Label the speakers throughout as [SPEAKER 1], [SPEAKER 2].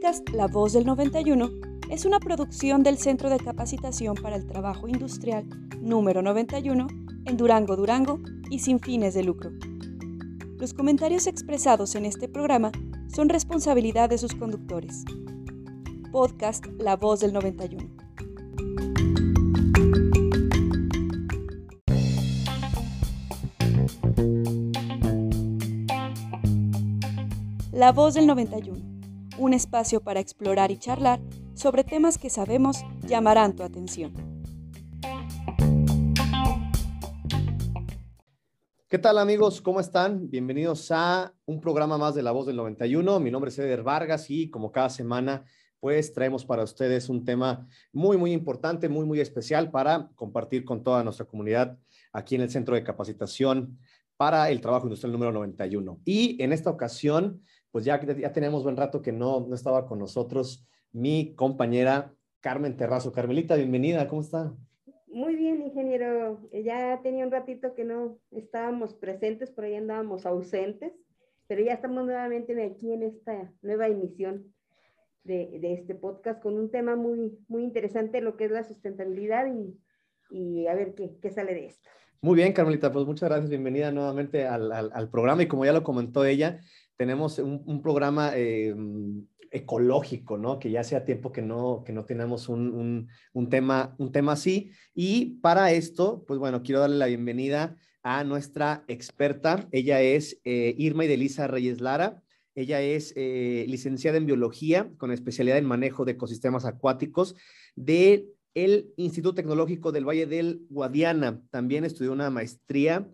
[SPEAKER 1] podcast La Voz del 91 es una producción del Centro de Capacitación para el Trabajo Industrial número 91 en Durango, Durango y sin fines de lucro. Los comentarios expresados en este programa son responsabilidad de sus conductores. Podcast La Voz del 91. La Voz del 91 un espacio para explorar y charlar sobre temas que sabemos llamarán tu atención.
[SPEAKER 2] ¿Qué tal amigos? ¿Cómo están? Bienvenidos a un programa más de La Voz del 91. Mi nombre es Eder Vargas y como cada semana, pues traemos para ustedes un tema muy, muy importante, muy, muy especial para compartir con toda nuestra comunidad aquí en el Centro de Capacitación para el Trabajo Industrial número 91. Y en esta ocasión pues ya, ya tenemos buen rato que no, no estaba con nosotros mi compañera Carmen Terrazo. Carmelita, bienvenida, ¿cómo está?
[SPEAKER 3] Muy bien, ingeniero. Ya tenía un ratito que no estábamos presentes, por ahí andábamos ausentes, pero ya estamos nuevamente aquí en esta nueva emisión de, de este podcast con un tema muy, muy interesante, lo que es la sustentabilidad y, y a ver qué, qué, sale de esto.
[SPEAKER 2] Muy bien, Carmelita, pues muchas gracias, bienvenida nuevamente al, al, al programa y como ya lo comentó ella, tenemos un, programa eh, ecológico, ¿no? Que ya hacía tiempo que no, que no tenemos un, tema, un tema así. Y para esto, pues bueno, quiero darle la bienvenida a nuestra experta. Ella es eh, Irma Idelisa Reyes Lara. Ella es eh, licenciada en biología con especialidad en manejo de ecosistemas acuáticos del Instituto Tecnológico del Valle del Guadiana. También estudió una maestría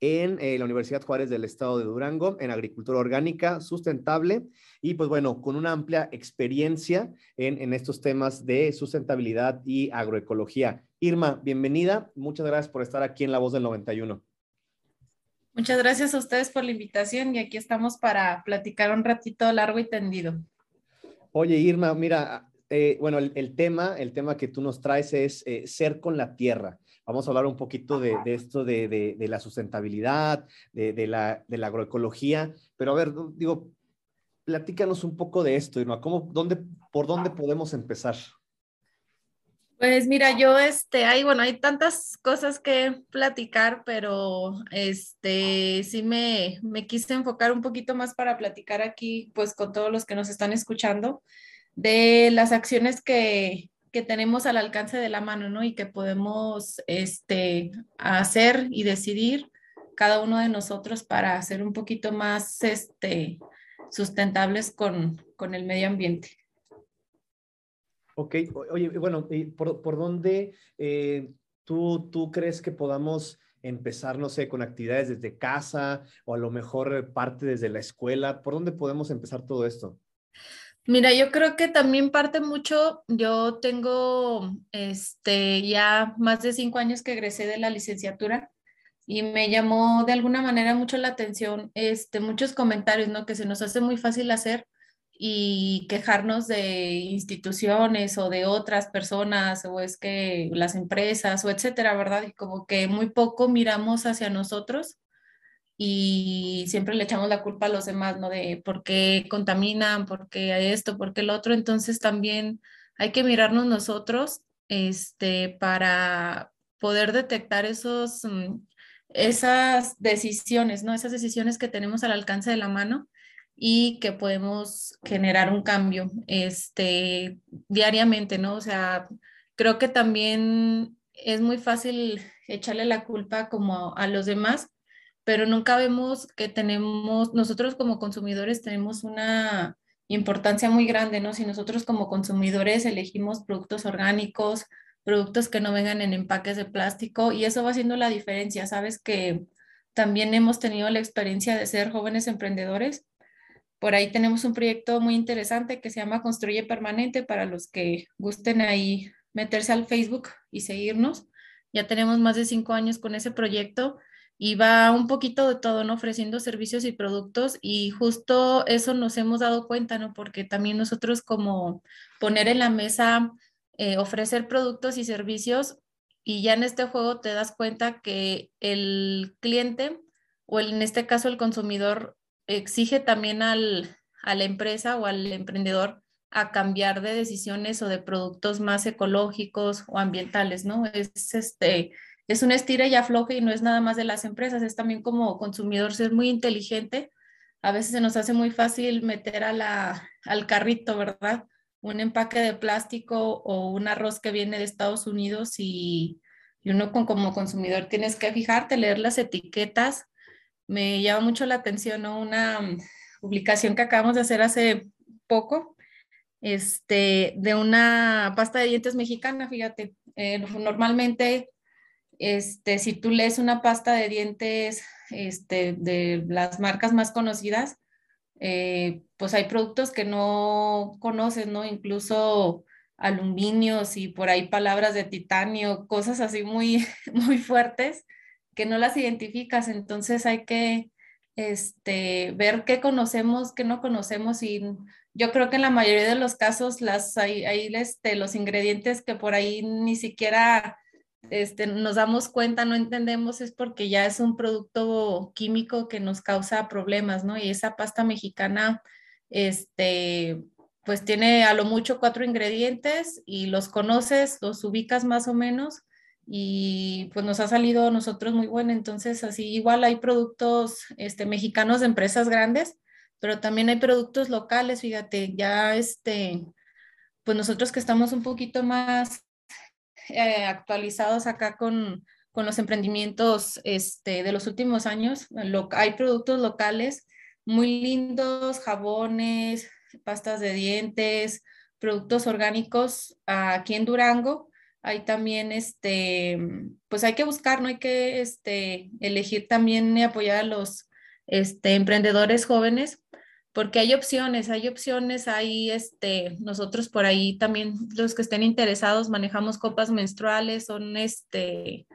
[SPEAKER 2] en eh, la Universidad Juárez del Estado de Durango, en agricultura orgánica sustentable y pues bueno, con una amplia experiencia en, en, estos temas de sustentabilidad y agroecología. Irma, bienvenida. Muchas gracias por estar aquí en La Voz del 91.
[SPEAKER 4] Muchas gracias a ustedes por la invitación y aquí estamos para platicar un ratito largo y tendido.
[SPEAKER 2] Oye, Irma, mira, eh, bueno, el, el, tema, el tema que tú nos traes es eh, ser con la tierra. Vamos a hablar un poquito de, esto de, la sustentabilidad, de, la, agroecología, pero a ver, digo, platícanos un poco de esto, Irma, ¿cómo, dónde, ¿por dónde podemos empezar?
[SPEAKER 4] Pues mira, yo, este, hay, bueno, hay tantas cosas que platicar, pero este, sí me, me quise enfocar un poquito más para platicar aquí, pues con todos los que nos están escuchando, de las acciones que, que tenemos al alcance de la mano, ¿no? Y que podemos este, hacer y decidir cada uno de nosotros para ser un poquito más este, sustentables con, con el medio ambiente.
[SPEAKER 2] Ok, oye, bueno, ¿por, por dónde eh, tú, tú crees que podamos empezar, no sé, con actividades desde casa o a lo mejor parte desde la escuela? ¿Por dónde podemos empezar todo esto?
[SPEAKER 4] Mira, yo creo que también parte mucho, yo tengo este, ya más de cinco años que egresé de la licenciatura y me llamó de alguna manera mucho la atención este, muchos comentarios, ¿no? Que se nos hace muy fácil hacer y quejarnos de instituciones o de otras personas o es que las empresas o etcétera, ¿verdad? Y como que muy poco miramos hacia nosotros y siempre le echamos la culpa a los demás, ¿no? De por qué contaminan, por qué esto, por qué el otro. Entonces también hay que mirarnos nosotros este, para poder detectar esos, mm, esas decisiones, ¿no? Esas decisiones que tenemos al alcance de la mano y que podemos generar un cambio este, diariamente, ¿no? O sea, creo que también es muy fácil echarle la culpa como a los demás, pero nunca vemos que tenemos, nosotros como consumidores tenemos una importancia muy grande, ¿no? Si nosotros como consumidores elegimos productos orgánicos, productos que no vengan en empaques de plástico, y eso va haciendo la diferencia, ¿sabes? Que también hemos tenido la experiencia de ser jóvenes emprendedores. Por ahí tenemos un proyecto muy interesante que se llama Construye Permanente para los que gusten ahí meterse al Facebook y seguirnos. Ya tenemos más de cinco años con ese proyecto y va un poquito de todo, ¿no? Ofreciendo servicios y productos y justo eso nos hemos dado cuenta, ¿no? Porque también nosotros como poner en la mesa, eh, ofrecer productos y servicios y ya en este juego te das cuenta que el cliente o en este caso el consumidor exige también al, a la empresa o al emprendedor a cambiar de decisiones o de productos más ecológicos o ambientales, ¿no? Es, este, es un estira y afloje y no es nada más de las empresas, es también como consumidor ser muy inteligente. A veces se nos hace muy fácil meter a la, al carrito, ¿verdad? Un empaque de plástico o un arroz que viene de Estados Unidos y, y uno como consumidor tienes que fijarte, leer las etiquetas. Me llama mucho la atención ¿no? una mm, publicación que acabamos de hacer hace poco este, de una pasta de dientes mexicana, fíjate. Eh, normalmente, este, si tú lees una pasta de dientes este, de las marcas más conocidas, eh, pues hay productos que no conoces, ¿no? Incluso aluminios y por ahí palabras de titanio, cosas así muy, muy fuertes que no las identificas. Entonces hay que este, ver qué conocemos, qué no conocemos y yo creo que en la mayoría de los casos las, hay, hay este, los ingredientes que por ahí ni siquiera este, nos damos cuenta, no entendemos, es porque ya es un producto químico que nos causa problemas, ¿no? Y esa pasta mexicana, este, pues tiene a lo mucho cuatro ingredientes y los conoces, los ubicas más o menos y pues nos ha salido a nosotros muy bueno. Entonces, así igual hay productos este, mexicanos de empresas grandes pero también hay productos locales, fíjate, ya este, pues nosotros que estamos un poquito más eh, actualizados acá con, con, los emprendimientos este, de los últimos años, hay productos locales muy lindos, jabones, pastas de dientes, productos orgánicos aquí en Durango. Hay también, este, pues hay que buscar, ¿no? Hay que este, elegir también y apoyar a los este, emprendedores jóvenes porque hay opciones, hay opciones, hay este, nosotros por ahí también los que estén interesados manejamos copas menstruales, son este,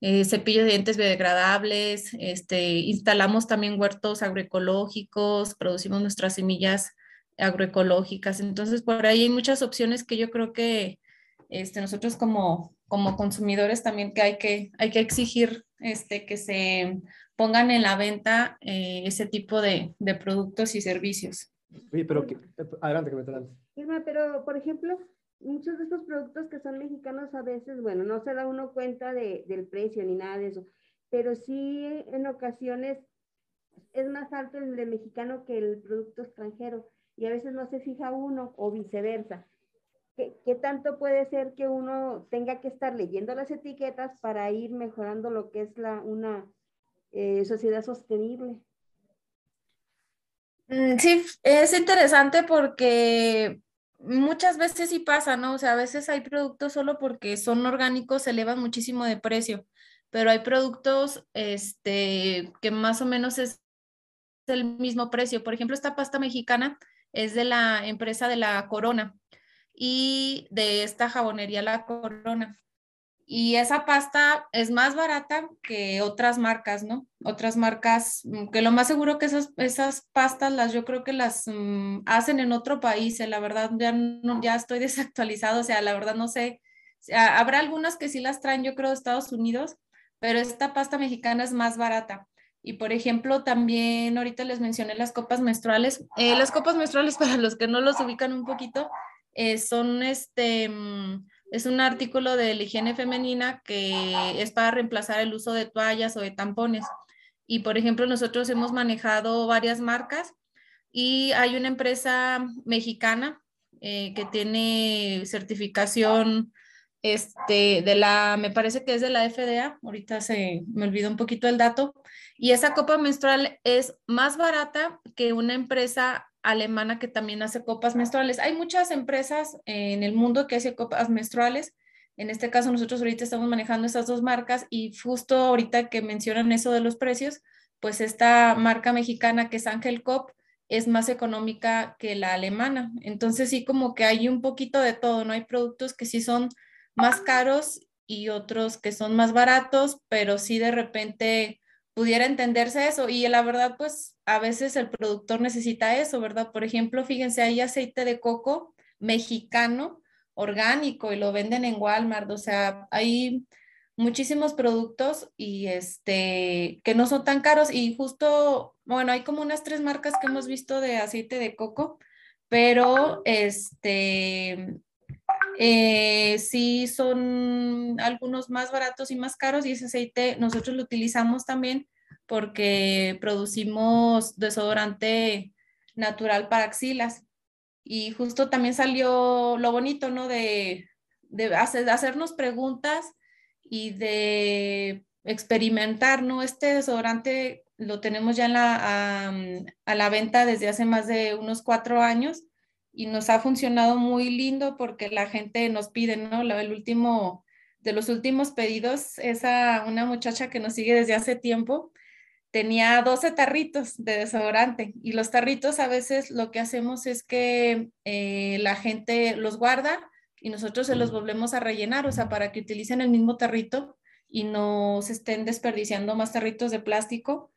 [SPEAKER 4] eh, cepillos de dientes biodegradables, este, instalamos también huertos agroecológicos, producimos nuestras semillas agroecológicas, entonces por ahí hay muchas opciones que yo creo que este, nosotros como, como consumidores también que hay que, hay que exigir este, que se pongan en la venta eh, ese tipo de, de, productos y servicios.
[SPEAKER 2] Oye, pero que, adelante, que me adelante.
[SPEAKER 3] Irma, pero por ejemplo, muchos de estos productos que son mexicanos a veces, bueno, no se da uno cuenta de, del precio ni nada de eso, pero sí en ocasiones es más alto el de mexicano que el producto extranjero y a veces no se fija uno o viceversa. ¿Qué, ¿Qué, tanto puede ser que uno tenga que estar leyendo las etiquetas para ir mejorando lo que es la, una, eh, sociedad sostenible.
[SPEAKER 4] Mm, sí, es interesante porque muchas veces sí pasa, ¿no? O sea, a veces hay productos solo porque son orgánicos, se elevan muchísimo de precio, pero hay productos este, que más o menos es el mismo precio. Por ejemplo, esta pasta mexicana es de la empresa de la Corona y de esta jabonería La Corona y esa pasta es más barata que otras marcas, ¿no? Otras marcas, mm, que lo más seguro que esas, esas pastas las yo creo que las mm, hacen en otro país, eh, la verdad ya, ya estoy desactualizado, o sea, la verdad no sé, habrá algunas que sí las traen yo creo de Estados Unidos, pero esta pasta mexicana es más barata. Y por ejemplo, también ahorita les mencioné las copas menstruales. Eh, las copas menstruales, para los que no los ubican un poquito, eh, son este mm, es un artículo de la higiene femenina que es para reemplazar el uso de toallas o de tampones. Y por ejemplo, nosotros hemos manejado varias marcas y hay una empresa mexicana eh, que tiene certificación este, de la, me parece que es de la FDA, ahorita se me olvidó un poquito el dato, y esa copa menstrual es más barata que una empresa alemana que también hace copas menstruales. Hay muchas empresas en el mundo que hacen copas menstruales. En este caso, nosotros ahorita estamos manejando esas dos marcas y justo ahorita que mencionan eso de los precios, pues esta marca mexicana que es Ángel Cop es más económica que la alemana. Entonces sí como que hay un poquito de todo, ¿no? Hay productos que sí son más caros y otros que son más baratos, pero sí de repente pudiera entenderse eso. Y la verdad, pues a veces el productor necesita eso, ¿verdad? Por ejemplo, fíjense, hay aceite de coco mexicano, orgánico, y lo venden en Walmart. O sea, hay muchísimos productos y este que no son tan caros y justo bueno hay como unas tres marcas que hemos visto de aceite de coco pero este, eh, sí son algunos más baratos y más caros y ese aceite nosotros lo utilizamos también porque producimos desodorante natural para axilas. Y justo también salió lo bonito, ¿no? De, de, hacernos preguntas y de experimentar, ¿no? Este desodorante lo tenemos ya en la, a, la venta desde hace más de unos cuatro años y nos ha funcionado muy lindo porque la gente nos pide, ¿no? El último, de los últimos pedidos, esa, una muchacha que nos sigue desde hace tiempo, tenía 12 tarritos de desodorante y los tarritos a veces lo que hacemos es que eh, la gente los guarda y nosotros se los volvemos a rellenar, o sea, para que utilicen el mismo tarrito y no se estén desperdiciando más tarritos de plástico.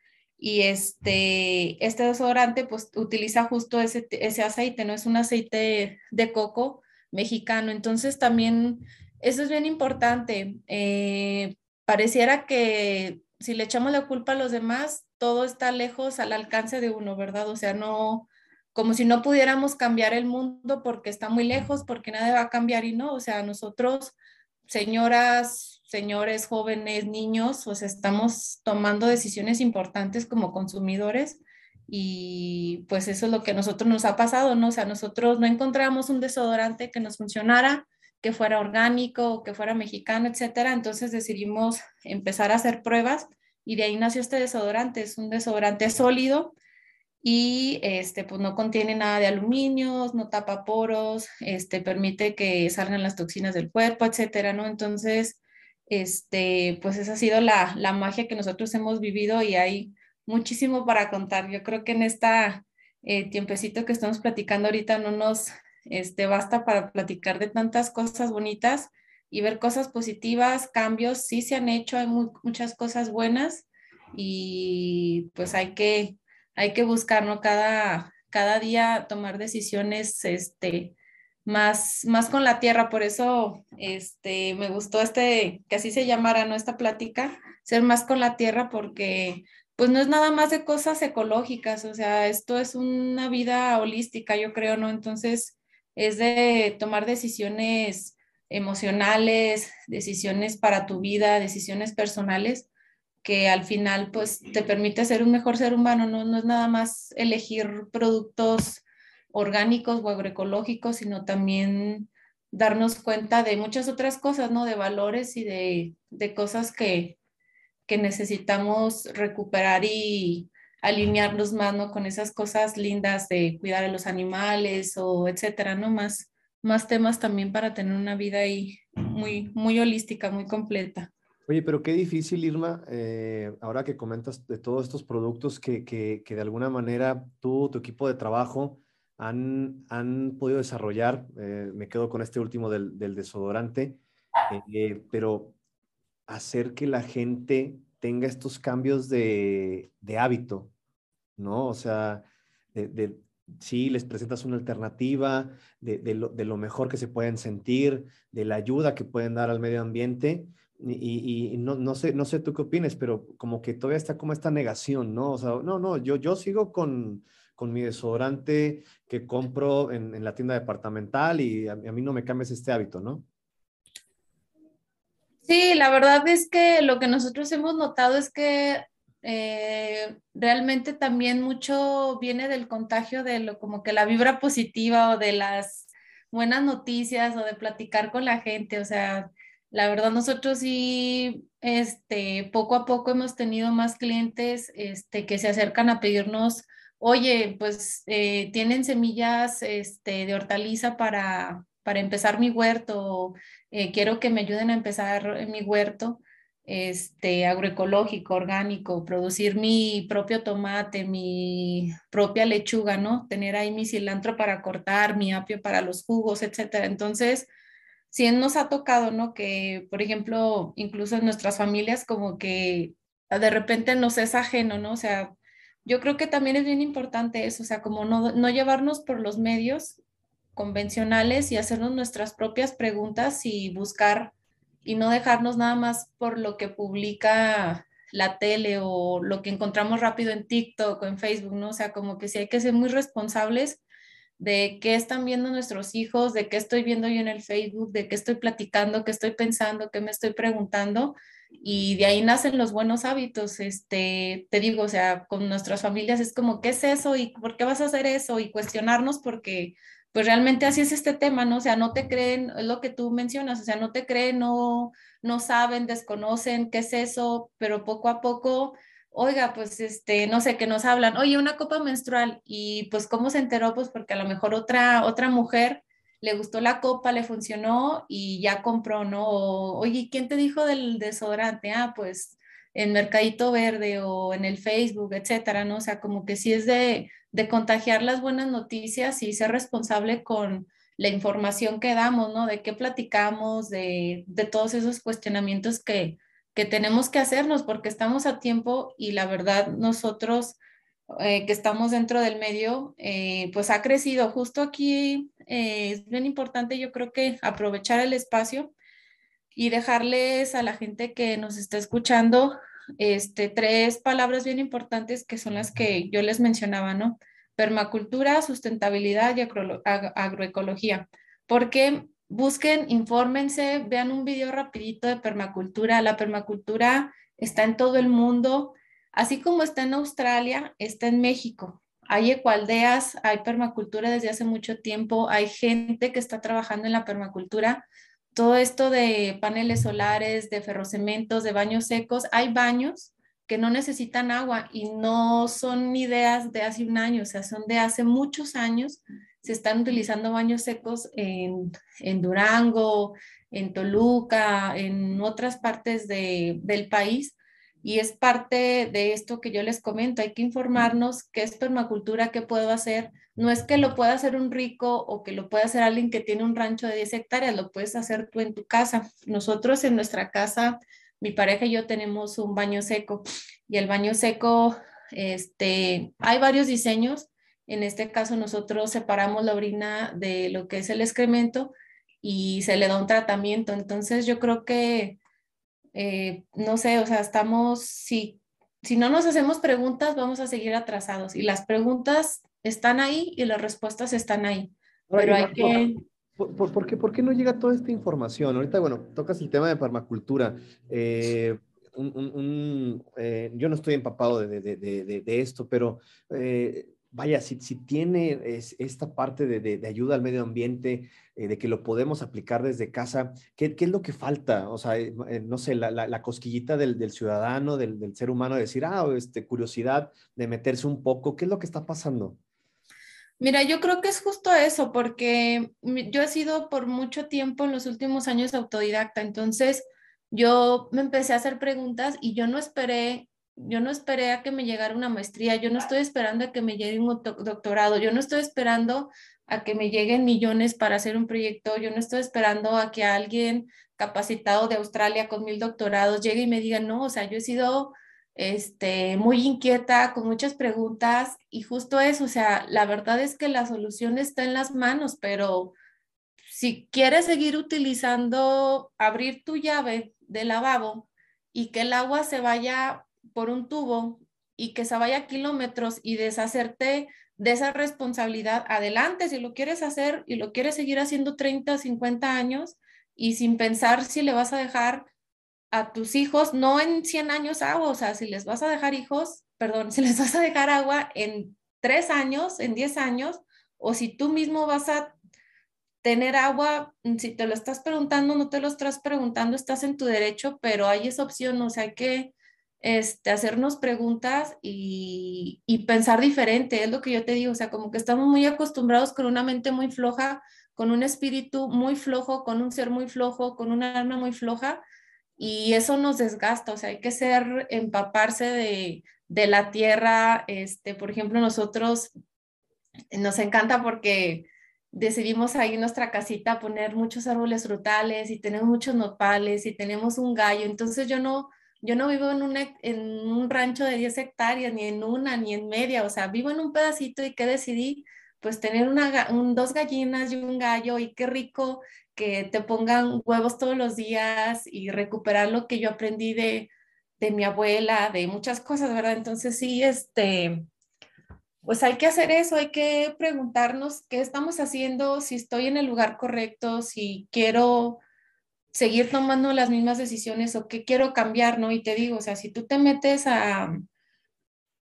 [SPEAKER 4] Y este, este desodorante pues utiliza justo ese, ese aceite, ¿no? Es un aceite de coco mexicano. Entonces también eso es bien importante. Eh, pareciera que si le echamos la culpa a los demás, todo está lejos al alcance de uno, ¿verdad? O sea, no, como si no pudiéramos cambiar el mundo porque está muy lejos, porque nada va a cambiar y no, o sea, nosotros, señoras, señores, jóvenes, niños, pues estamos tomando decisiones importantes como consumidores y pues eso es lo que a nosotros nos ha pasado, ¿no? O sea, nosotros no encontramos un desodorante que nos funcionara, que fuera orgánico, que fuera mexicano, etcétera. Entonces decidimos empezar a hacer pruebas y de ahí nació este desodorante. Es un desodorante sólido y este, pues no contiene nada de aluminio, no tapa poros, este, permite que salgan las toxinas del cuerpo, etcétera, ¿no? Entonces, este, pues esa ha sido la, la magia que nosotros hemos vivido y hay muchísimo para contar. Yo creo que en esta eh, tiempecito que estamos platicando ahorita no nos este, basta para platicar de tantas cosas bonitas y ver cosas positivas, cambios, sí se han hecho, hay muchas cosas buenas y pues hay que, hay que buscar. Cada, cada día tomar decisiones, este, más, más con la tierra, por eso este, me gustó este, que así se llamara, ¿no? Esta plática, ser más con la tierra porque pues no es nada más de cosas ecológicas, o sea, esto es una vida holística, yo creo, ¿no? Entonces, es de tomar decisiones emocionales, decisiones para tu vida, decisiones personales, que al final pues te permite ser un mejor ser humano, no, no es nada más elegir productos orgánicos o agroecológicos, sino también darnos cuenta de muchas otras cosas, ¿no? De valores y de, de cosas que, que necesitamos recuperar y, alinearnos más, ¿no? Con esas cosas lindas de cuidar a los animales o etcétera, ¿no? Más, más temas también para tener una vida ahí muy, muy holística, muy completa.
[SPEAKER 2] Oye, pero qué difícil, Irma, eh, ahora que comentas de todos estos productos que, que, que, de alguna manera tú, tu equipo de trabajo, han, han podido desarrollar, eh, me quedo con este último del, del desodorante, eh, pero hacer que la gente tenga estos cambios de, de hábito, ¿no? O sea, de, sí, les presentas una alternativa de, lo, mejor que se pueden sentir, de la ayuda que pueden dar al medio ambiente. Y, no, no, sé, no sé tú qué opinas, pero como que todavía está como esta negación, ¿no? O sea, no, no, yo, yo sigo con, con mi desodorante que compro en, la tienda departamental y a, mí no me cambies este hábito, ¿no?
[SPEAKER 4] Sí, la verdad es que lo que nosotros hemos notado es que eh, realmente también mucho viene del contagio de lo como que la vibra positiva o de las buenas noticias o de platicar con la gente. O sea, la verdad nosotros sí, este, poco a poco hemos tenido más clientes este, que se acercan a pedirnos, oye, pues eh, tienen semillas este, de hortaliza para, para empezar mi huerto, eh, quiero que me ayuden a empezar mi huerto este, agroecológico, orgánico, producir mi propio tomate, mi propia lechuga, ¿no? Tener ahí mi cilantro para cortar, mi apio para los jugos, etcétera. Entonces, sí nos ha tocado, ¿no? Que, por ejemplo, incluso en nuestras familias como que de repente nos es ajeno, ¿no? O sea, yo creo que también es bien importante eso, o sea, como no, no llevarnos por los medios convencionales y hacernos nuestras propias preguntas y buscar y no dejarnos nada más por lo que publica la tele o lo que encontramos rápido en TikTok o en Facebook, ¿no? O sea, como que sí hay que ser muy responsables de qué están viendo nuestros hijos, de qué estoy viendo yo en el Facebook, de qué estoy platicando, qué estoy pensando, qué me estoy preguntando. Y de ahí nacen los buenos hábitos. Este, te digo, o sea, con nuestras familias es como, ¿qué es eso? ¿Y por qué vas a hacer eso? Y cuestionarnos porque pues realmente así es este tema, ¿no? O sea, no te creen, es lo que tú mencionas, o sea, no te creen, no, no saben, desconocen qué es eso, pero poco a poco, oiga, pues este, no sé, que nos hablan, oye, una copa menstrual, y pues cómo se enteró, pues porque a lo mejor otra, otra mujer le gustó la copa, le funcionó y ya compró, ¿no? oye, ¿quién te dijo del desodorante? Ah, pues en Mercadito Verde o en el Facebook, etcétera, ¿no? O sea, como que sí es de, de contagiar las buenas noticias y ser responsable con la información que damos, ¿no? De qué platicamos, de, de todos esos cuestionamientos que, que, tenemos que hacernos, porque estamos a tiempo y la verdad nosotros eh, que estamos dentro del medio, eh, pues ha crecido. Justo aquí eh, es bien importante, yo creo que aprovechar el espacio y dejarles a la gente que nos está escuchando este, tres palabras bien importantes que son las que yo les mencionaba, ¿no? Permacultura, sustentabilidad y agroecología. Porque busquen, infórmense, vean un video rapidito de permacultura. La permacultura está en todo el mundo, así como está en Australia, está en México. Hay ecualdeas, hay permacultura desde hace mucho tiempo, hay gente que está trabajando en la permacultura todo esto de paneles solares, de ferrocementos, de baños secos, hay baños que no necesitan agua y no son ideas de hace un año, o sea, son de hace muchos años. Se están utilizando baños secos en, Durango, en Toluca, en otras partes del país y es parte de esto que yo les comento. Hay que informarnos qué es permacultura, qué puedo hacer. No es que lo pueda hacer un rico o que lo pueda hacer alguien que tiene un rancho de 10 hectáreas, lo puedes hacer tú en tu casa. Nosotros en nuestra casa, mi pareja y yo tenemos un baño seco y el baño seco, este, hay varios diseños. En este caso nosotros separamos la orina de lo que es el excremento y se le da un tratamiento. Entonces yo creo que eh, no sé, o sea, estamos, si, si no nos hacemos preguntas, vamos a seguir atrasados. Y las preguntas están ahí y las respuestas están ahí. pero hay que...
[SPEAKER 2] ¿por, qué, ¿Por qué no llega toda esta información? Ahorita, bueno, tocas el tema de permacultura. Eh, eh, yo no estoy empapado de, de, de, de esto, pero vaya, si, tiene esta parte de, ayuda al medio ambiente, eh, de que lo podemos aplicar desde casa, ¿qué, es lo que falta? O sea, eh, eh, no sé, la, cosquillita del, ciudadano, del, ser humano, de decir, ah, este, curiosidad, de meterse un poco, ¿qué es lo que está pasando?
[SPEAKER 4] Mira, yo creo que es justo eso, porque yo he sido por mucho tiempo en los últimos años autodidacta, entonces yo me empecé a hacer preguntas y yo no esperé yo no esperé a que me llegara una maestría, yo no estoy esperando a que me llegue un doctorado, yo no estoy esperando a que me lleguen millones para hacer un proyecto, yo no estoy esperando a que alguien capacitado de Australia con mil doctorados llegue y me diga, no, o sea, yo he sido este, muy inquieta, con muchas preguntas y justo eso, o sea, la verdad es que la solución está en las manos, pero si quieres seguir utilizando, abrir tu llave de lavabo y que el agua se vaya por un tubo y que se vaya kilómetros y deshacerte de esa responsabilidad, adelante, si lo quieres hacer y lo quieres seguir haciendo 30, 50 años y sin pensar si le vas a dejar a tus hijos, no en 100 años agua, o sea, si les vas a dejar hijos, perdón, si les vas a dejar agua en 3 años, en 10 años, o si tú mismo vas a tener agua, si te lo estás preguntando, no te lo estás preguntando, estás en tu derecho, pero hay esa opción, o sea, hay que este, hacernos preguntas y, pensar diferente, es lo que yo te digo, o sea, como que estamos muy acostumbrados con una mente muy floja, con un espíritu muy flojo, con un ser muy flojo, con una alma muy floja, y eso nos desgasta, o sea, hay que ser, empaparse de, la tierra, este, por ejemplo, nosotros nos encanta porque decidimos ahí en nuestra casita poner muchos árboles frutales y tenemos muchos nopales y tenemos un gallo, entonces yo no yo no vivo en, en un rancho de 10 hectáreas, ni en una, ni en media, o sea, vivo en un pedacito y que decidí, pues tener una, dos gallinas y un gallo y qué rico que te pongan huevos todos los días y recuperar lo que yo aprendí de, de mi abuela, de muchas cosas, ¿verdad? Entonces sí, este, pues hay que hacer eso, hay que preguntarnos qué estamos haciendo, si estoy en el lugar correcto, si quiero seguir tomando las mismas decisiones o qué quiero cambiar, ¿no? Y te digo, o sea, si tú te metes a,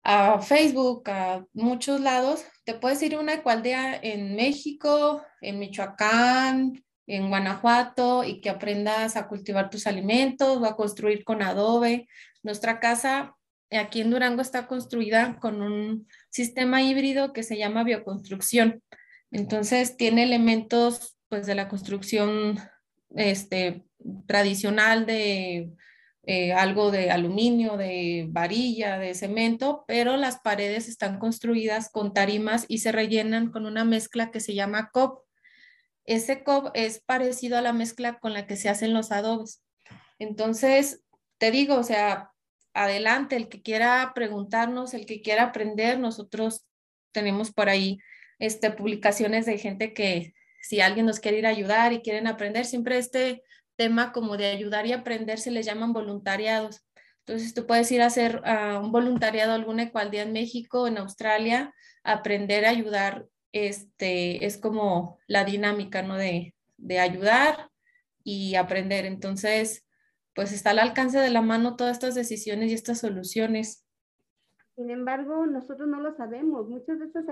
[SPEAKER 4] a Facebook, a muchos lados, te puedes ir a una ecualdea en México, en Michoacán, en Guanajuato y que aprendas a cultivar tus alimentos o a construir con adobe. Nuestra casa aquí en Durango está construida con un sistema híbrido que se llama bioconstrucción. Entonces tiene elementos pues de la construcción este, tradicional de eh, algo de aluminio, de varilla, de cemento, pero las paredes están construidas con tarimas y se rellenan con una mezcla que se llama COP. Ese COP es parecido a la mezcla con la que se hacen los adobes. Entonces, te digo, o sea, adelante, el que quiera preguntarnos, el que quiera aprender, nosotros tenemos por ahí este, publicaciones de gente que si alguien nos quiere ir a ayudar y quieren aprender, siempre este tema como de ayudar y aprender se les llaman voluntariados. Entonces tú puedes ir a hacer un voluntariado alguna ecualdía en México, en Australia, aprender a ayudar, este, es como la dinámica, ¿no? De, de ayudar y aprender. Entonces, pues está al alcance de la mano todas estas decisiones y estas soluciones.
[SPEAKER 3] Sin embargo, nosotros no lo sabemos. Muchas de estas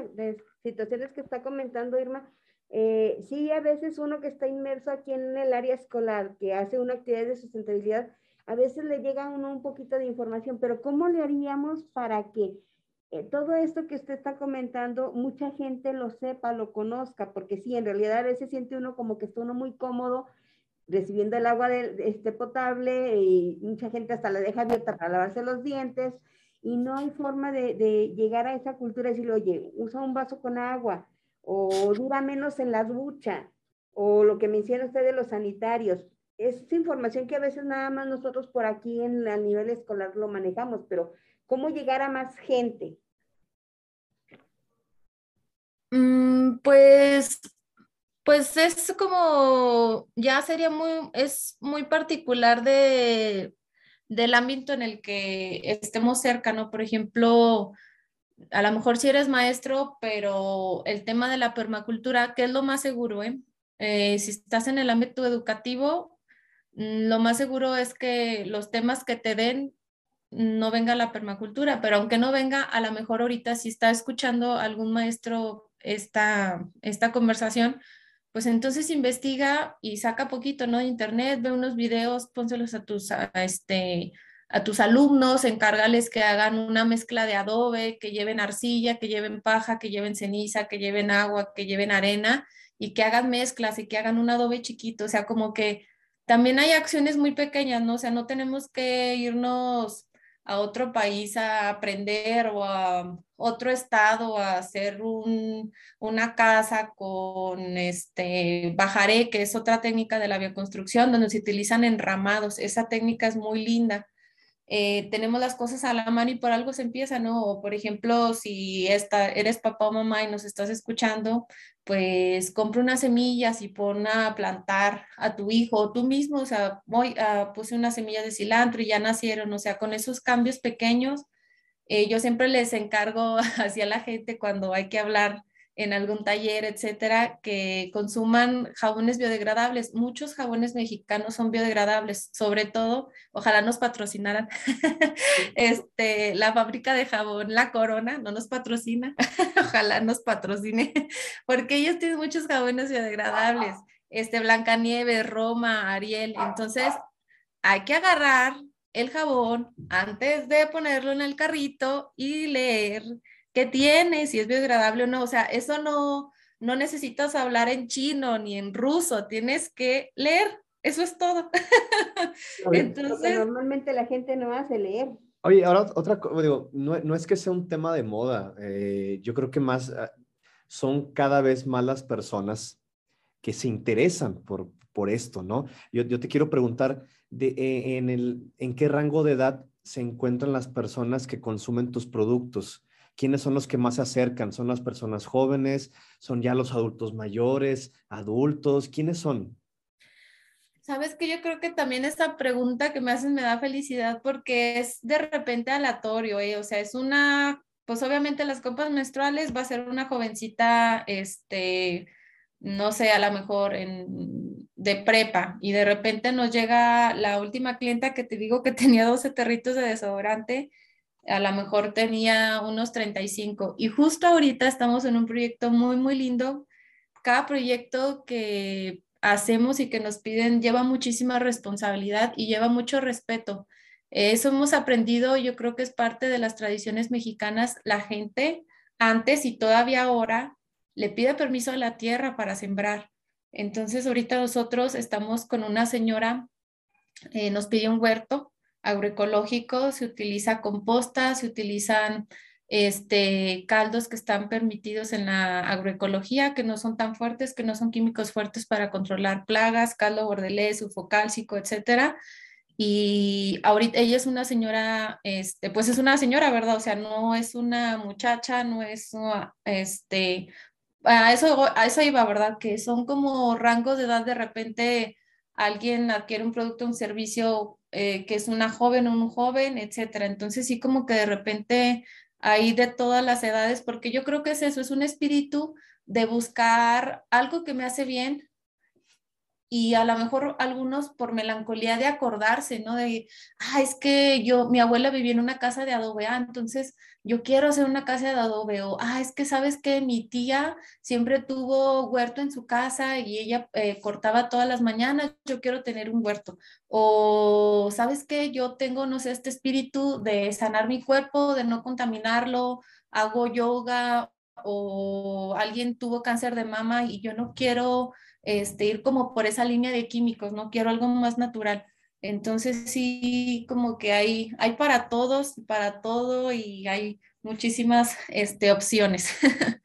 [SPEAKER 3] situaciones que está comentando Irma, eh, sí, a veces uno que está inmerso aquí en el área escolar, que hace una actividad de sustentabilidad, a veces le llega a uno un poquito de información, pero ¿cómo le haríamos para que eh, todo esto que usted está comentando, mucha gente lo sepa, lo conozca? Porque sí, en realidad a veces siente uno como que está uno muy cómodo recibiendo el agua de, este potable y mucha gente hasta la deja abierta para lavarse los dientes y no hay forma de, de llegar a esa cultura y decirle, oye, usa un vaso con agua o dura menos en la ducha o lo que menciona usted de los sanitarios. Es información que a veces nada más nosotros por aquí en el nivel escolar lo manejamos, pero ¿cómo llegar a más gente?
[SPEAKER 4] Mm, pues pues es como, ya sería muy, es muy particular de, del ámbito en el que estemos cerca, ¿no? Por ejemplo, a lo mejor si eres maestro, pero el tema de la permacultura, ¿qué es lo más seguro, eh? eh si estás en el ámbito educativo, mm, lo más seguro es que los temas que te den no venga la permacultura, pero aunque no venga, a lo mejor ahorita si está escuchando algún maestro esta, esta conversación, pues entonces investiga y saca poquito, ¿no? De internet, ve unos videos, pónselos a tus, este, a tus alumnos, encárgales que hagan una mezcla de adobe, que lleven arcilla, que lleven paja, que lleven ceniza, que lleven agua, que lleven arena y que hagan mezclas y que hagan un adobe chiquito, o sea, como que también hay acciones muy pequeñas, ¿no? O sea, no tenemos que irnos a otro país a aprender o a otro estado a hacer una casa con este bajaré, que es otra técnica de la bioconstrucción, donde se utilizan enramados. Esa técnica es muy linda. Eh, tenemos las cosas a la mano y por algo se empieza, ¿no? O por ejemplo, si esta, eres papá o mamá y nos estás escuchando, pues compra unas semillas y pon a plantar a tu hijo o tú mismo, o sea, voy, a puse una semilla de cilantro y ya nacieron, o sea, con esos cambios pequeños, eh, yo siempre les encargo hacia la gente cuando hay que hablar en algún taller, etcétera, que consuman jabones biodegradables. Muchos jabones mexicanos son biodegradables, sobre todo, ojalá nos patrocinaran. este, la fábrica de jabón La Corona no nos patrocina, ojalá nos patrocine, porque ellos tienen muchos jabones biodegradables. Este, Blancanieves, Roma, Ariel. Entonces, hay que agarrar el jabón antes de ponerlo en el carrito y leer qué tiene, si es biodegradable o no. O sea, eso no, no necesitas hablar en chino ni en ruso, tienes que leer. Eso es todo.
[SPEAKER 3] Entonces, normalmente la gente no hace leer.
[SPEAKER 2] Oye, ahora otra cosa, digo, no, no, es que sea un tema de moda, eh, yo creo que más ah, son cada vez más las personas que se interesan por, por esto, ¿no? Yo, yo te quiero preguntar, de, eh, en, el, ¿en qué rango de edad se encuentran las personas que consumen tus productos? ¿Quiénes son los que más se acercan? ¿Son las personas jóvenes? ¿Son ya los adultos mayores? ¿Adultos? ¿Quiénes son?
[SPEAKER 4] Sabes que yo creo que también esta pregunta que me haces me da felicidad porque es de repente aleatorio, ¿eh? o sea, es una pues obviamente las copas menstruales va a ser una jovencita, este, no sé, a lo mejor en, de prepa y de repente nos llega la última clienta que te digo que tenía 12 territos de desodorante, a lo mejor tenía unos 35 y justo ahorita estamos en un proyecto muy, muy lindo. Cada proyecto que hacemos y que nos piden lleva muchísima responsabilidad y lleva mucho respeto. Eso hemos aprendido, yo creo que es parte de las tradiciones mexicanas. La gente antes y todavía ahora le pide permiso a la tierra para sembrar. Entonces, ahorita nosotros estamos con una señora, eh, nos pide un huerto agroecológico, se utiliza composta, se utilizan este, caldos que están permitidos en la agroecología, que no son tan fuertes, que no son químicos fuertes para controlar plagas, caldo bordelés, sulfocálcico, etcétera. Y ahorita ella es una señora, este, pues es una señora, ¿verdad? O sea, no es una muchacha, no es, este, a eso, a eso iba, ¿verdad? Que son como rangos de edad, de repente alguien adquiere un producto, un servicio eh, que es una joven un joven, etcétera. Entonces sí como que de repente hay de todas las edades, porque yo creo que es eso, es un espíritu de buscar algo que me hace bien, y a lo mejor algunos por melancolía de acordarse, ¿no? De, ah, es que yo, mi abuela vivía en una casa de adobe, ah, entonces yo quiero hacer una casa de adobe, o, ah, es que sabes que mi tía siempre tuvo huerto en su casa y ella eh, cortaba todas las mañanas, yo quiero tener un huerto, o, sabes que yo tengo, no sé, este espíritu de sanar mi cuerpo, de no contaminarlo, hago yoga, o alguien tuvo cáncer de mama y yo no quiero este, ir como por esa línea de químicos, no quiero algo más natural. Entonces sí, como que hay, hay para todos, para todo y hay muchísimas este, opciones.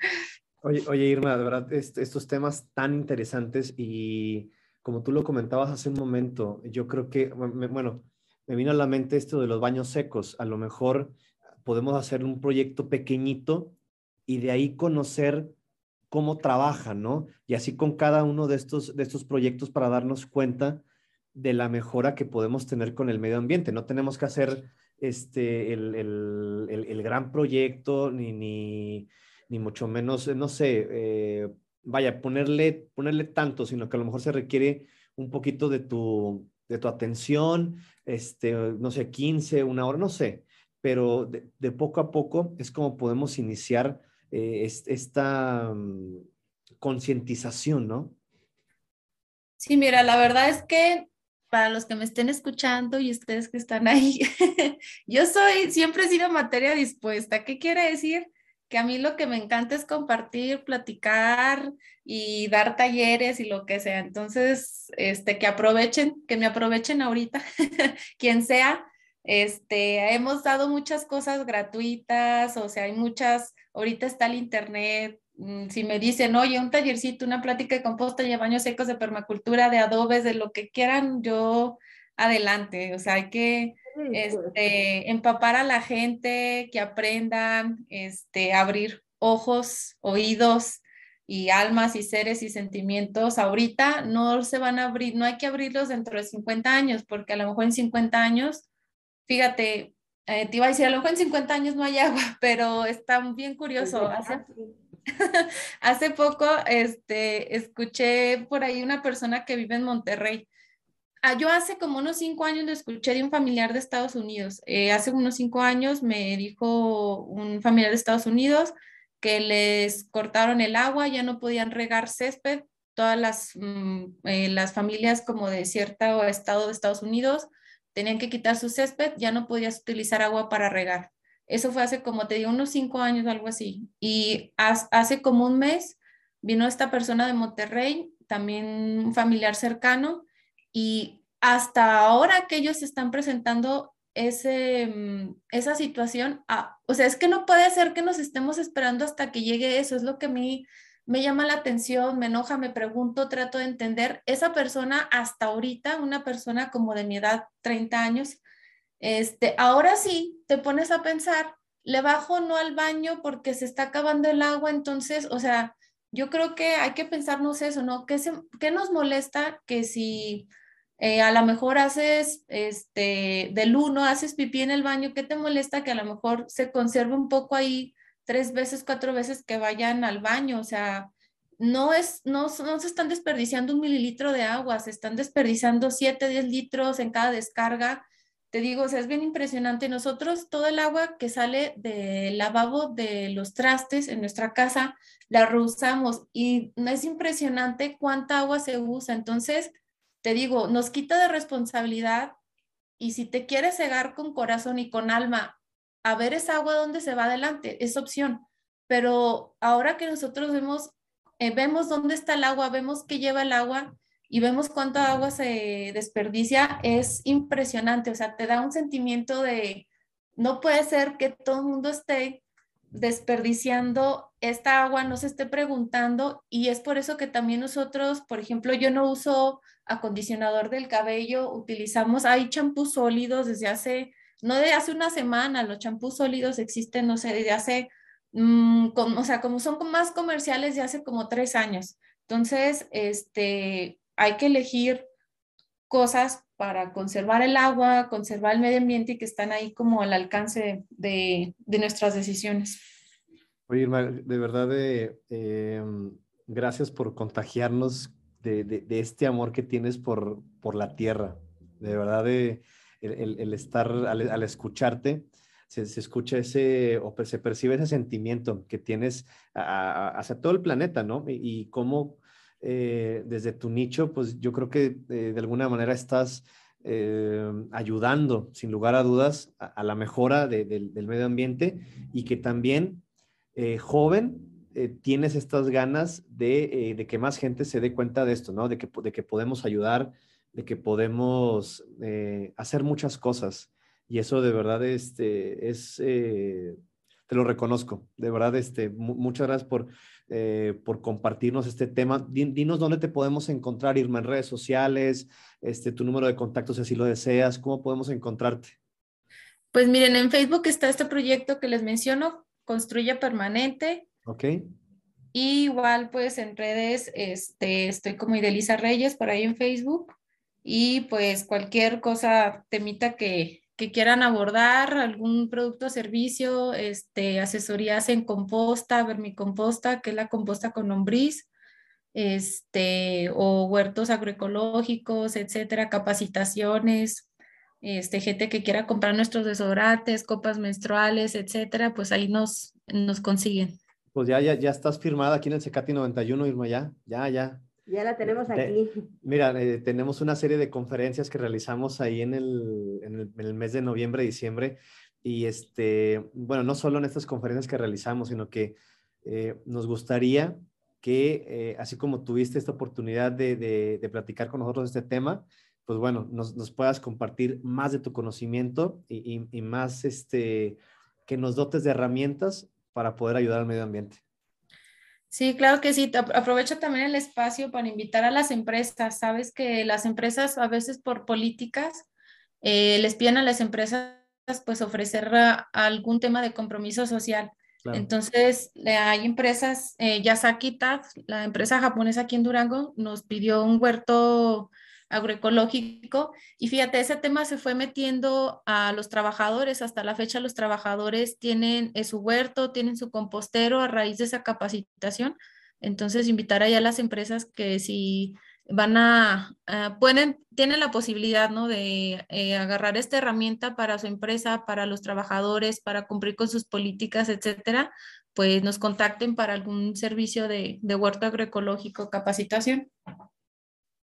[SPEAKER 2] Oye, oye, Irma, de verdad, estos temas tan interesantes y como tú lo comentabas hace un momento, yo creo que, bueno, me vino a la mente esto de los baños secos. A lo mejor podemos hacer un proyecto pequeñito y de ahí conocer cómo trabajan, ¿no? Y así con cada uno de estos, de estos proyectos para darnos cuenta de la mejora que podemos tener con el medio ambiente. No tenemos que hacer este, el, el, el, gran proyecto, ni, ni, ni, mucho menos, no sé, eh, vaya, ponerle, ponerle tanto, sino que a lo mejor se requiere un poquito de tu, de tu atención, este, no sé, 15, una hora, no sé, pero de, de poco a poco es como podemos iniciar eh, esta mm, concientización, ¿no?
[SPEAKER 4] Sí, mira, la verdad es que para los que me estén escuchando y ustedes que están ahí, yo soy, siempre he sido materia dispuesta. ¿Qué quiere decir? Que a mí lo que me encanta es compartir, platicar y dar talleres y lo que sea. Entonces, este, que aprovechen, que me aprovechen ahorita, quien sea. Este, hemos dado muchas cosas gratuitas, o sea, hay muchas ahorita está el internet, mm, si me dicen, oye, un tallercito, una plática de composta y baños secos de permacultura, de adobes, de lo que quieran, yo adelante. O sea, hay que este, empapar a la gente, que aprendan, este, abrir ojos, oídos y almas y seres y sentimientos. Ahorita no se van a abrir, no hay que abrirlos dentro de 50 años, porque a lo mejor en 50 años, fíjate, eh, te iba a decir, a lo mejor en 50 años no hay agua, pero está bien curioso. Hace, hace poco este, escuché por ahí una persona que vive en Monterrey. Ah, yo hace como unos cinco años lo escuché de un familiar de Estados Unidos. Eh, hace unos cinco años me dijo un familiar de Estados Unidos que les cortaron el agua, ya no podían regar césped. Todas las, mm, eh, las familias como de cierto estado de Estados Unidos tenían que quitar su césped, ya no podías utilizar agua para regar. Eso fue hace como te digo, unos cinco años, algo así. Y hace como un mes vino esta persona de Monterrey, también un familiar cercano, y hasta ahora que ellos están presentando ese, mm, esa situación, ah, o sea, es que no puede ser que nos estemos esperando hasta que llegue eso, es lo que a mí me llama la atención, me enoja, me pregunto, trato de entender. Esa persona hasta ahorita, una persona como de mi edad, 30 años, este, ahora sí te pones a pensar, le bajo no al baño porque se está acabando el agua, entonces, o sea, yo creo que hay que pensarnos eso, ¿no? ¿Qué, se, qué nos molesta que si eh, a lo mejor haces este, del uno, haces pipí en el baño, ¿qué te molesta que a lo mejor se conserve un poco ahí tres veces, cuatro veces que vayan al baño? O sea, no, es, no, no se están desperdiciando un mililitro de agua, se están desperdiciando siete, diez litros en cada descarga. Te digo, o sea, es bien impresionante. Nosotros todo el agua que sale del lavabo de los trastes en nuestra casa la reusamos y no es impresionante cuánta agua se usa. Entonces, te digo, nos quita de responsabilidad y si te quieres cegar con corazón y con alma a ver esa agua donde se va adelante, es opción. Pero ahora que nosotros vemos eh, vemos dónde está el agua, vemos qué lleva el agua y vemos cuánta agua se desperdicia, es impresionante. O sea, te da un sentimiento de, no puede ser que todo el mundo esté desperdiciando esta agua, no se esté preguntando y es por eso que también nosotros, por ejemplo, yo no uso acondicionador del cabello, utilizamos, hay champús sólidos desde hace, no de hace una semana, los champús sólidos existen, no sé, desde hace Mm, o sea, como son más comerciales de hace como tres años. Entonces, este, hay que elegir cosas para conservar el agua, conservar el medio ambiente y que están ahí como al alcance de, de nuestras decisiones.
[SPEAKER 2] Oye, Irma, de verdad, eh, em, gracias por contagiarnos de, de, este amor que tienes por, por la tierra. De verdad, el, el, estar al, escucharte, se, escucha ese, o se percibe ese sentimiento que tienes hacia todo el planeta, ¿no? Y, cómo eh, desde tu nicho, pues yo creo que eh, de alguna manera estás eh, ayudando, sin lugar a dudas, a, la mejora del medio ambiente y que también joven tienes estas ganas de, que más gente se dé cuenta de esto, ¿no? De que, de que podemos ayudar, de que podemos hacer muchas cosas. Y eso de verdad este, es, eh, te lo reconozco. De verdad, este, muchas gracias por, eh, por compartirnos este tema. Dinos dónde te podemos encontrar, Irma, en redes sociales, este, tu número de contacto si así lo deseas, cómo podemos encontrarte.
[SPEAKER 4] Pues miren, en Facebook está este proyecto que les menciono, Construye Permanente.
[SPEAKER 2] Ok.
[SPEAKER 4] Y igual, pues en redes, este, estoy como Idelisa Reyes por ahí en Facebook. Y pues cualquier cosa, temita que, que quieran abordar algún producto o servicio, este, asesorías en composta, vermicomposta, que es la composta con lombriz, este, o huertos agroecológicos, etcétera, capacitaciones, este, gente que quiera comprar nuestros desodorantes, copas menstruales, etcétera, pues ahí nos, nos consiguen.
[SPEAKER 2] Pues ya, ya, ya estás firmada aquí en el Secati 91, Irma, ya, ya, ya.
[SPEAKER 3] Ya la tenemos aquí.
[SPEAKER 2] mira, eh, tenemos una serie de conferencias que realizamos ahí en el, en el, mes de noviembre, diciembre. Y este, bueno, no solo en estas conferencias que realizamos, sino que eh, nos gustaría que, eh, así como tuviste esta oportunidad de, de, platicar con nosotros este tema, pues bueno, nos, nos puedas compartir más de tu conocimiento y, y, y más, este, que nos dotes de herramientas para poder ayudar al medio ambiente.
[SPEAKER 4] Sí, claro que sí. Aprovecho también el espacio para invitar a las empresas. Sabes que las empresas a veces por políticas eh, les piden a las empresas pues ofrecer algún tema de compromiso social. Entonces, hay empresas, eh, Yasaki la empresa japonesa aquí en Durango, nos pidió un huerto agroecológico. Y fíjate, ese tema se fue metiendo a los trabajadores. Hasta la fecha los trabajadores tienen eh, su huerto, tienen su compostero a raíz de esa capacitación. Entonces, invitar allá a las empresas que si van a, pueden, tienen la posibilidad, ¿no? De eh, agarrar esta herramienta para su empresa, para los trabajadores, para cumplir con sus políticas, etcétera, pues nos contacten para algún servicio de, de huerto agroecológico, capacitación.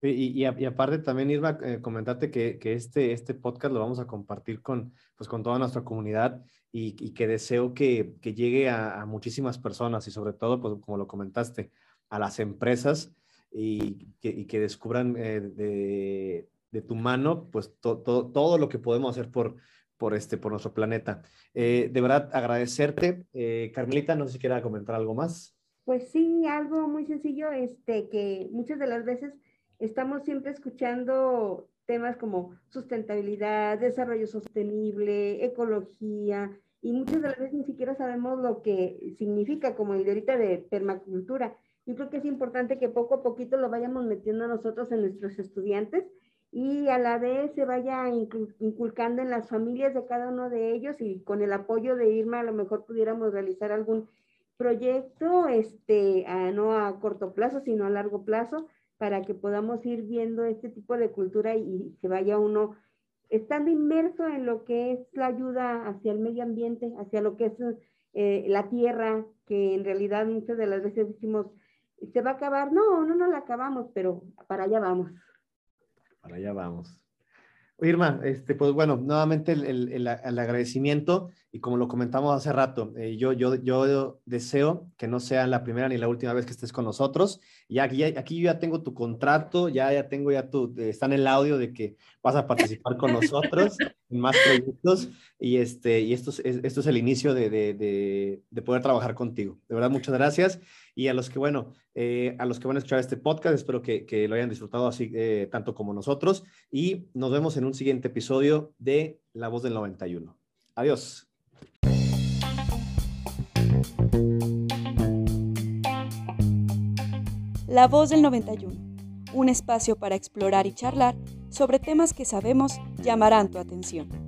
[SPEAKER 2] Y, y, aparte también, Irma, eh, comentarte que, que, este, este podcast lo vamos a compartir con, pues, con toda nuestra comunidad y, y que deseo que, que llegue a, a, muchísimas personas y sobre todo, pues como lo comentaste, a las empresas y que, que descubran eh, de, de, tu mano, pues todo lo que podemos hacer por, por, este, por nuestro planeta. Eh, de verdad, agradecerte. Carmelita, no sé si quiera comentar algo más.
[SPEAKER 3] Pues sí, algo muy sencillo, este, que muchas de las veces estamos siempre escuchando temas como sustentabilidad, desarrollo sostenible, ecología, y muchas de las veces ni siquiera sabemos lo que significa, como el de ahorita de permacultura. Yo creo que es importante que poco a poquito lo vayamos metiendo nosotros en nuestros estudiantes y a la vez se vaya inculcando en las familias de cada uno de ellos y con el apoyo de Irma a lo mejor pudiéramos realizar algún proyecto, este, no a corto plazo, sino a largo plazo, para que podamos ir viendo este tipo de cultura y, se vaya uno estando inmerso en lo que es la ayuda hacia el medio ambiente, hacia lo que es eh, la tierra, que en realidad muchas de las veces decimos, se va a acabar. No, no, no la acabamos, pero para allá vamos.
[SPEAKER 2] Para allá vamos. Irma, este, pues bueno, nuevamente el, agradecimiento y como lo comentamos hace rato, eh, yo, yo, yo deseo que no sea la primera ni la última vez que estés con nosotros. Ya aquí, aquí yo ya tengo tu contrato, ya, ya tengo ya tu, eh, está en el audio de que vas a participar con nosotros en más proyectos y, este, y esto, es, esto es el inicio de, de, de poder trabajar contigo. De verdad, muchas gracias. Y a los que, bueno, eh, a los que van a escuchar este podcast, espero que, que lo hayan disfrutado así eh, tanto como nosotros. Y nos vemos en un siguiente episodio de La Voz del 91. Adiós.
[SPEAKER 1] La Voz del 91, un espacio para explorar y charlar sobre temas que sabemos llamarán tu atención.